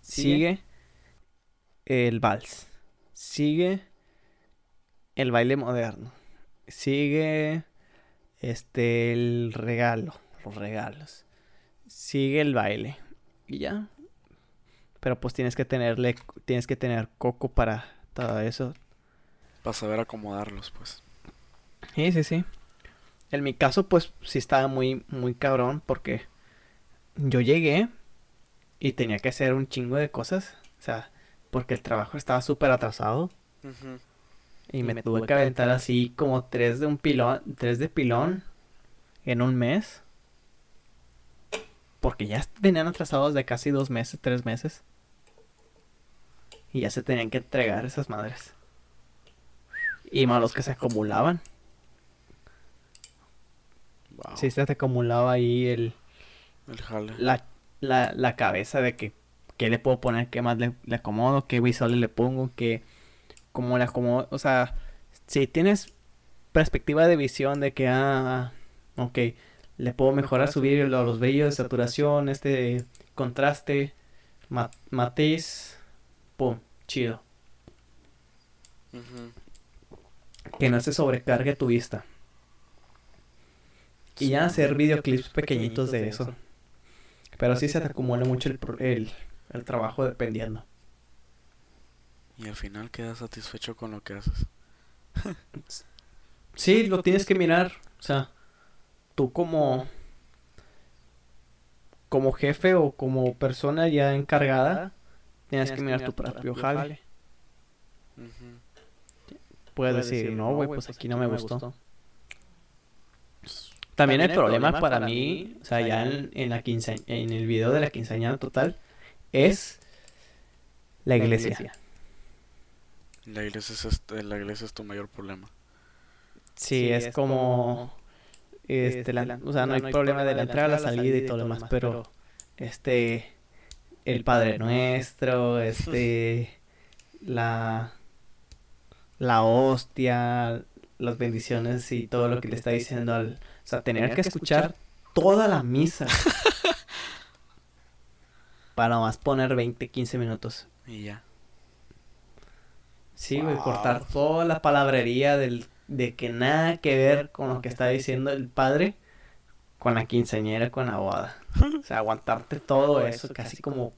sigue el vals, sigue el baile moderno, sigue este el regalo, los regalos, sigue el baile y ya. Pero pues tienes que tenerle, tienes que tener coco para todo eso. Para saber acomodarlos, pues. Sí, sí, sí. En mi caso, pues sí estaba muy, muy cabrón porque yo llegué y tenía que hacer un chingo de cosas. O sea, porque el trabajo estaba súper atrasado. Y me, tuve que aventar así como tres de un pilón, tres de pilón en un mes. Porque ya venían atrasados de casi dos meses, tres meses. Y ya se tenían que entregar esas madres. Y más los que se acumulaban. Sí, se te acumulaba ahí el... El jale. La, la, la cabeza de que qué le puedo poner, qué más le, le acomodo, qué visuales le pongo, qué... Cómo le acomodo. O sea, si tienes perspectiva de visión de que, ah, ok, le puedo mejorar, subir los brillos de saturación, este contraste, matiz, pum, chido. Que no se sobrecargue tu vista. Y ya hacer videoclips pequeñitos de eso. Pero sí se te acumula mucho el, el, el trabajo dependiendo. Y al final quedas satisfecho con lo que haces. sí, lo tienes que mirar. O sea, tú como como jefe o como persona ya encargada, tienes que mirar tu propio jale. Puedes decir, no, güey, pues, pues aquí no me gustó. También, el problema para mí, o sea, ya en, en la en el video de la quinceañera total, es la iglesia. La iglesia es, este, la iglesia es tu mayor problema. Sí, es, como... Este, la, o sea, no hay problema de la entrada, la salida y todo lo demás, pero este el Padre Nuestro, este la la hostia, las bendiciones y todo lo que le está diciendo al, o sea, tener que escuchar toda la misa para más poner 20, 15 minutos. Y ya. Sí, güey, cortar toda la palabrería del, de que nada que ver con lo que está diciendo el padre con la quinceañera, con la boda. O sea, aguantarte todo eso, casi como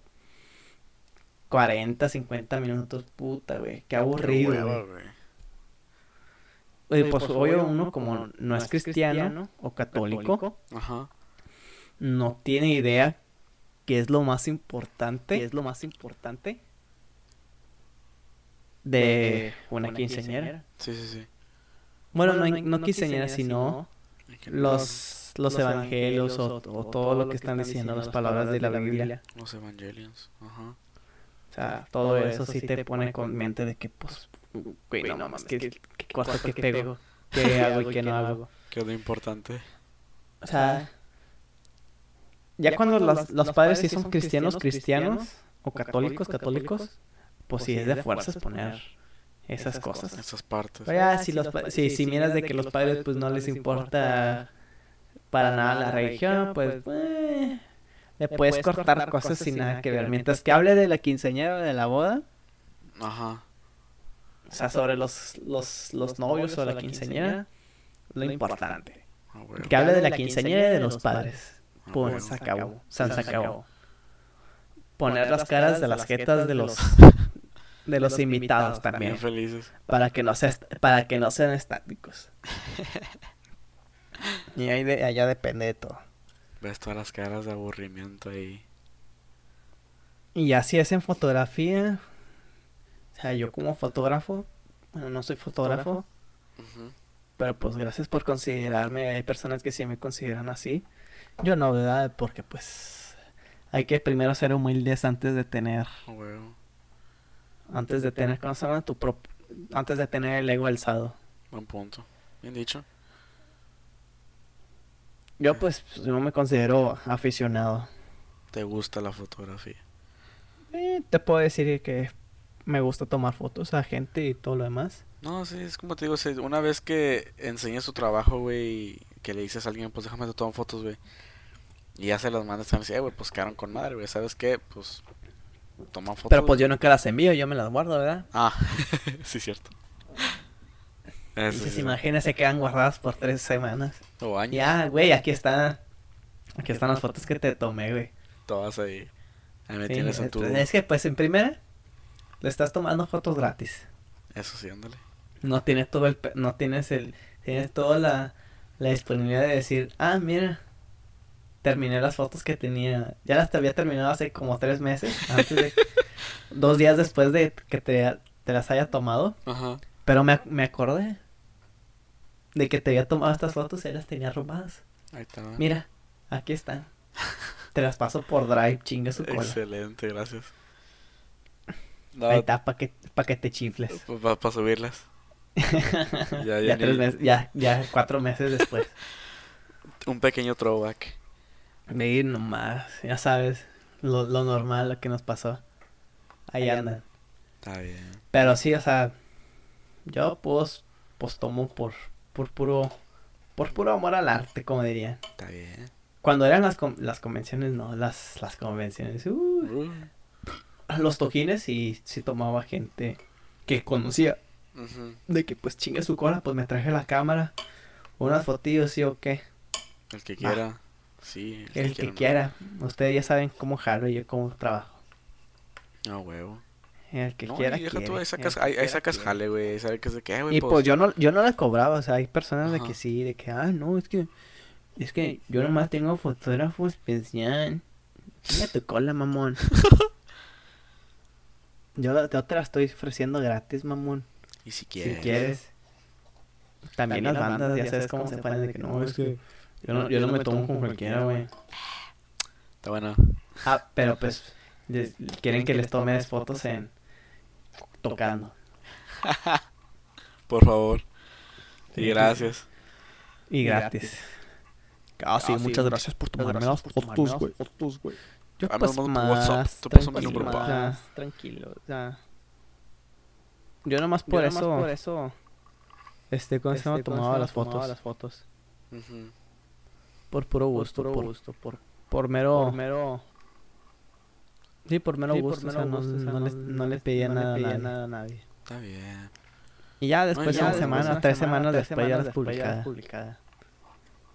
40, 50 minutos, puta, güey. Qué aburrido, güey. Pues, pues obvio uno como no es cristiano o católico, no tiene idea qué es lo más importante. ¿Qué es lo más importante? De una quinceañera. Sí, sí, sí. Bueno, no, no, quinceañera, sino los, los evangelios o, todo lo que están diciendo las palabras de la Biblia. Los evangelios, ajá. O sea, todo eso sí te pone con mente de que, pues, güey, no más, que, qué corto que pego, qué hago y qué no hago. Qué es lo importante. O sea, ya cuando los, los padres sí son cristianos, cristianos, o católicos, católicos, pues si es de fuerzas poner esas cosas. Esas partes. Pero ya, si, los, si, si miras de que los padres pues no les importa para nada la religión, pues, eh, le puedes cortar cosas sin nada que ver. Mientras que hable de la quinceañera o de la boda. Ajá. O sea, sobre los, los, los novios o la quinceañera, lo importante. Ah, que hable de la quinceañera y de los padres. Pues se acabó. Se acabó. Poner las caras de las jetas de los de los, invitados, también. felices. Para que no, para que no sean estáticos. y ahí de, allá depende de todo. Ves todas las caras de aburrimiento ahí. Y así es en fotografía. O sea, yo como fotógrafo, bueno, no soy fotógrafo. Pero pues gracias por considerarme. Hay personas que sí me consideran así. Yo no, ¿verdad? Porque pues hay que primero ser humildes antes de tener antes de tener, ¿cómo se llama? Tu antes de tener el ego alzado. Buen punto. Bien dicho. Yo pues no me considero aficionado. ¿Te gusta la fotografía? Eh, te puedo decir que me gusta tomar fotos a gente y todo lo demás. No, sí, es como te digo, una vez que enseñas tu trabajo, güey, que le dices a alguien, pues déjame te tomo fotos, güey. Y ya se las mandas y decir, "Eh, güey, pues quedaron con madre, güey. ¿Sabes qué? Pues toma fotos. Pero pues güey". yo nunca las envío, yo me las guardo, ¿verdad? Ah, sí, cierto. Eso Dices, sí, imagina, se quedan guardadas por tres semanas. O años. Ya, güey, aquí está. Aquí están las fotos que te tomé, güey. Todas ahí. Ahí me Sí, tienes en es- tu. Es que, pues, en primera, le estás tomando fotos gratis. Eso sí, ándale. No tienes todo el... pe- No tienes el... Tienes toda la, la disponibilidad de decir, ah, mira, terminé las fotos que tenía. Ya las te había terminado hace como tres meses, antes de... dos días después de que te, te las haya tomado. Ajá. Pero me, me acordé de que te había tomado estas fotos y las tenía robadas. Ahí está. Mira, aquí están. Te las paso por Drive, chinga su cola. Excelente, gracias. No, Ahí está, para que, pa' que te chifles. para subirlas. Ya, ya, ya, tres ni- meses, ya, ya cuatro meses después. Un pequeño throwback. De ir nomás, ya sabes, lo, lo normal, lo que nos pasó. Ahí, Ahí andan. Está bien. Pero sí, o sea, yo pues, pues tomo por, por puro, por puro amor al arte, como dirían. Está bien. Cuando eran las, las convenciones, no, las, las convenciones, Uh, los tojines y sí tomaba gente que conocía. De que pues chingue su cola, pues me traje la cámara, unas fotillos, sí o qué. El que quiera. Sí. El que ¿no? quiera. Ustedes ya saben cómo jalo y yo cómo trabajo. No, huevo. El que no, quiera, y deja tú, quiere. ahí sacas, El que ahí, ahí sacas quiere. jale, güey. ¿Sabes qué es de qué, güey? Y pues yo no, yo no la cobraba, o sea, hay personas de que sí, de que, ah, no, es que, es que yo nomás tengo fotógrafo especial. Chinga tu cola, mamón. yo te la estoy ofreciendo gratis, mamón. Y si quieres. Si quieres. También, las bandas, ya sabes cómo se ponen de que no, es que yo no, yo no me tomo con cualquiera, güey. Está bueno. Ah, pero pues les- quieren que les tomes fotos en tocando. Por favor. Y gracias. Y gratis. Ah, sí, Ah, sí, muchas gracias por tomarme las fotos, güey. fotos, güey. Yo Ah, pues no, no, por más WhatsApp, te paso mi tranquilo, número, pa. más tranquilo, sea, yo nomás por Yo eso, nomás por eso, este, ¿cómo se llama? este, ¿cómo se Tomaba llama? las Tomaba fotos, las fotos. Ujú. Por puro gusto, puro por, gusto, por, por mero, por mero, sí, por mero sí, por gusto, o no, gusto, o sea, no le, no le pedía nada, a pedía nadie. nada a nadie. Está bien. Y ya después ya una después semana, una tres semanas tres después ya las después ya las publicaba.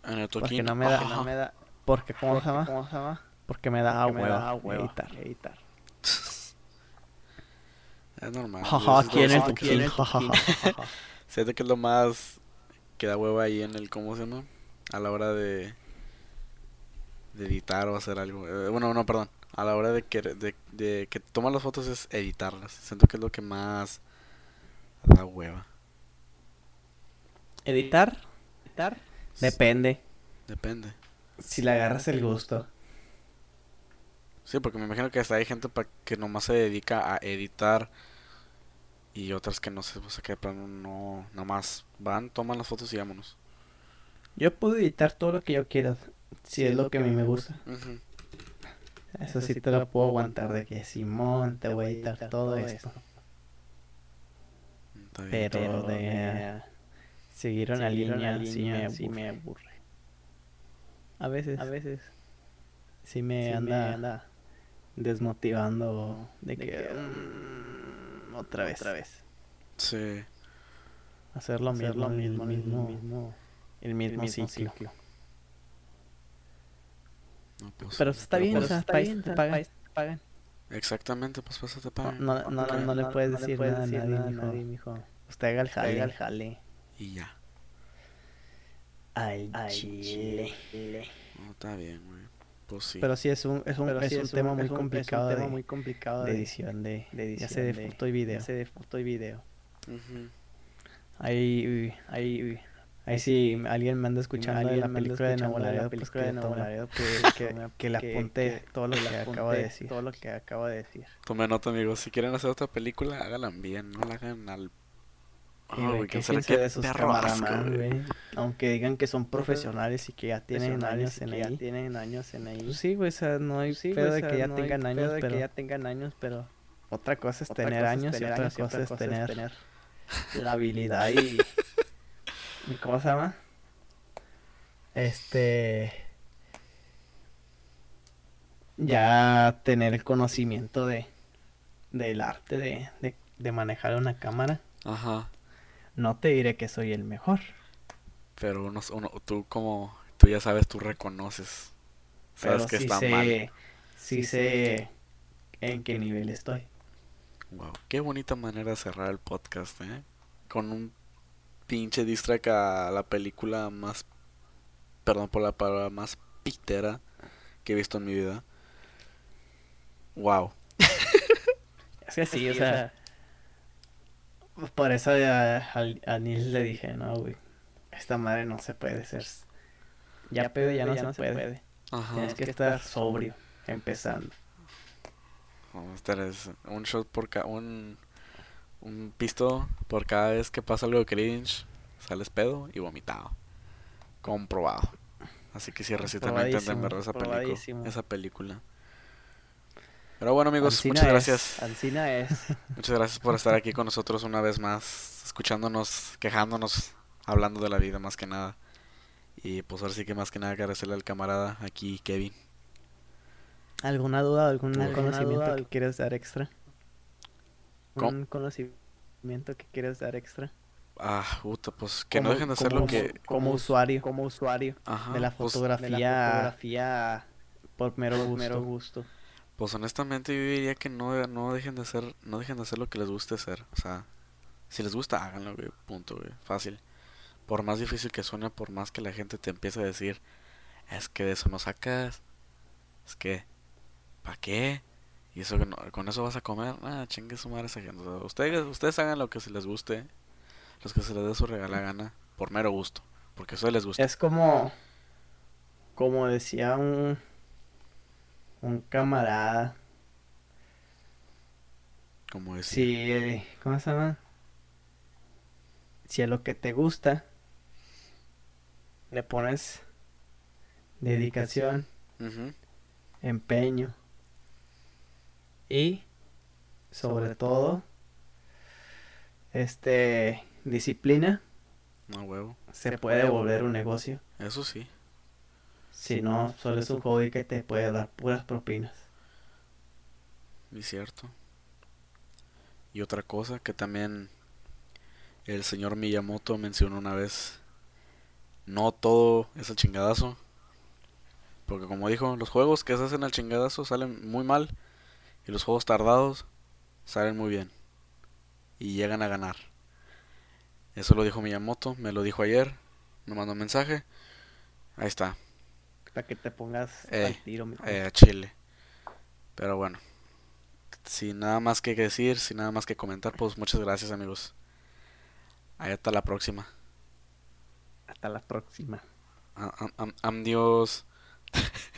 publicaba. En el Porque no me da, Ajá. no me da, porque ¿cómo se llama? ¿Cómo se llama? Porque me da Porque me hueva, da hueva editar. editar. Es normal. Jaja, ¿quién es. Siento que es lo más que da hueva ahí en el, ¿cómo se llama? A la hora de, de editar o hacer algo. Eh, bueno, no, perdón. A la hora de que, de, de que tomas las fotos es editarlas. Siento que es lo que más da hueva. Editar, Editar. depende. Depende. Si le agarras el gusto. Sí, porque me imagino que hasta hay gente pa- que nomás se dedica a editar y otras que no sé, o sea, que de plano no, nomás van, toman las fotos y vámonos. Yo puedo editar todo lo que yo quiera. Si es lo que a mí me gusta. Eso sí te lo puedo aguantar de que Simón te voy a editar todo esto. Pero de seguir una Seguir línea, una sí me sí aburre. me aburre. A veces, A veces sí me sí anda, me anda desmotivando de de que, que, mm, otra vez, otra vez. Sí. hacer lo Hacer mismo, lo el mismo, mismo, el mismo, el mismo mismo ciclo. ciclo. No, pues, Pero está bien, pues, o sea, está país bien, te pagan. país te pagan. Exactamente, pues pasa te No, pagan. no, no, no, no le puedes no decir puedes nada a decir nadie, nada a mijo. nadie, mijo. Usted haga el jale. Haga el jale. Y ya. Al chile. No, está bien, güey. Pues sí. Pero sí es un, es un, es sí, un tema muy es un- complicado es un tema de, muy complicado de de, edición de, de ya sea de edición de- foto y video. ya sea de foto y video. Ujú. Ahí, ahí, ahí sí alguien me anda escuchando de Alguien la me anda película de escuchando Nuevo de la Laredo, pues película que, de Nuevo Laredo, que, que- que, que le que- apunte que- todo lo que, acabo de decir. Todo lo que acabo de decir. Tome nota, amigos. Si quieren hacer otra película, háganla bien. No la hagan al. Ah, güey, que quéjense será que de sus camaraman, güey. Aunque digan que son profesionales y que ya tienen años en ahí. tienen años en ahí. Pues sí, güey, o sea, no hay Sí, pedo güey, de que ya tengan años, de pero que ya tengan años, pero otra cosa es otra tener años y otra cosa es tener la habilidad y... ¿y ¿Cómo se llama? Este. Ya tener el conocimiento de del arte de, de, de manejar una cámara. Ajá. No te diré que soy el mejor. Pero uno, uno- tú como, tú ya sabes, tú reconoces. Sabes Pero que sí está sé, mal. sí sé en qué nivel estoy. Wow, qué bonita manera de cerrar el podcast, ¿eh? Con un pinche distrack a la película más, perdón por la palabra, más pitera que he visto en mi vida. Wow. Es que sí, o sea, por eso ya al- a, Nils le dije, no, güey, esta madre no se puede ser. Ya pedo, ya no, se, puede. Ajá. Tienes que estar sobrio, empezando. Vamos a estar es un shot por cada, un, un pisto por cada vez que pasa algo cringe, sales pedo y vomitado. Comprobado. Así que si recita no intenten ver esa película. Esa película. Pero bueno amigos, Ancina muchas es, gracias. Ancina es. Muchas gracias por estar aquí con nosotros una vez más, escuchándonos, quejándonos, hablando de la vida más que nada. Y pues ahora sí que más que nada agradecerle al camarada aquí, Kevin. ¿Alguna duda, algún ¿Alguna conocimiento duda? que quieres dar extra? ¿Cómo? ¿Un conocimiento que quieres dar extra? Ah, puta, pues que no dejen de hacer lo que... Como usuario. Como usuario. Ajá, de la pues, fotografía. de la fotografía por mero por gusto. mero gusto. Pues honestamente yo diría que no, no dejen de hacer, no dejen de hacer lo que les guste hacer. O sea, si les gusta, háganlo, güey. Punto, güey. Fácil. Por más difícil que suene, por más que la gente te empiece a decir, es que de eso no sacas. Es que, ¿para qué? Y eso no- con eso vas a comer. Ah, chingue su madre esa gente. Ustedes, ustedes hagan lo que se les guste. Los que se les dé su regala gana. Por mero gusto. Porque eso les gusta. Es como, como decía un, un camarada, Como si, eh, ¿cómo se llama? Si a lo que te gusta le pones dedicación, Ujú. empeño y sobre todo este disciplina No huevo. se puede volver un negocio Eso sí. si no solo es un hobby que te puede dar puras propinas Y cierto. Y otra cosa que también el señor Miyamoto mencionó una vez. No todo es el chingadazo. Porque como dijo, los juegos que se hacen al chingadazo salen muy mal. Y los juegos tardados salen muy bien. Y llegan a ganar. Eso lo dijo Miyamoto. Me lo dijo ayer. Me mandó un mensaje. Ahí está. para que te pongas Eh, al tiro mijo. eh, a Chile. Pero bueno, sin nada más que decir, sin nada más que comentar, pues muchas gracias amigos. Ahí hasta la próxima. hasta la próxima Am- am- am- Adiós.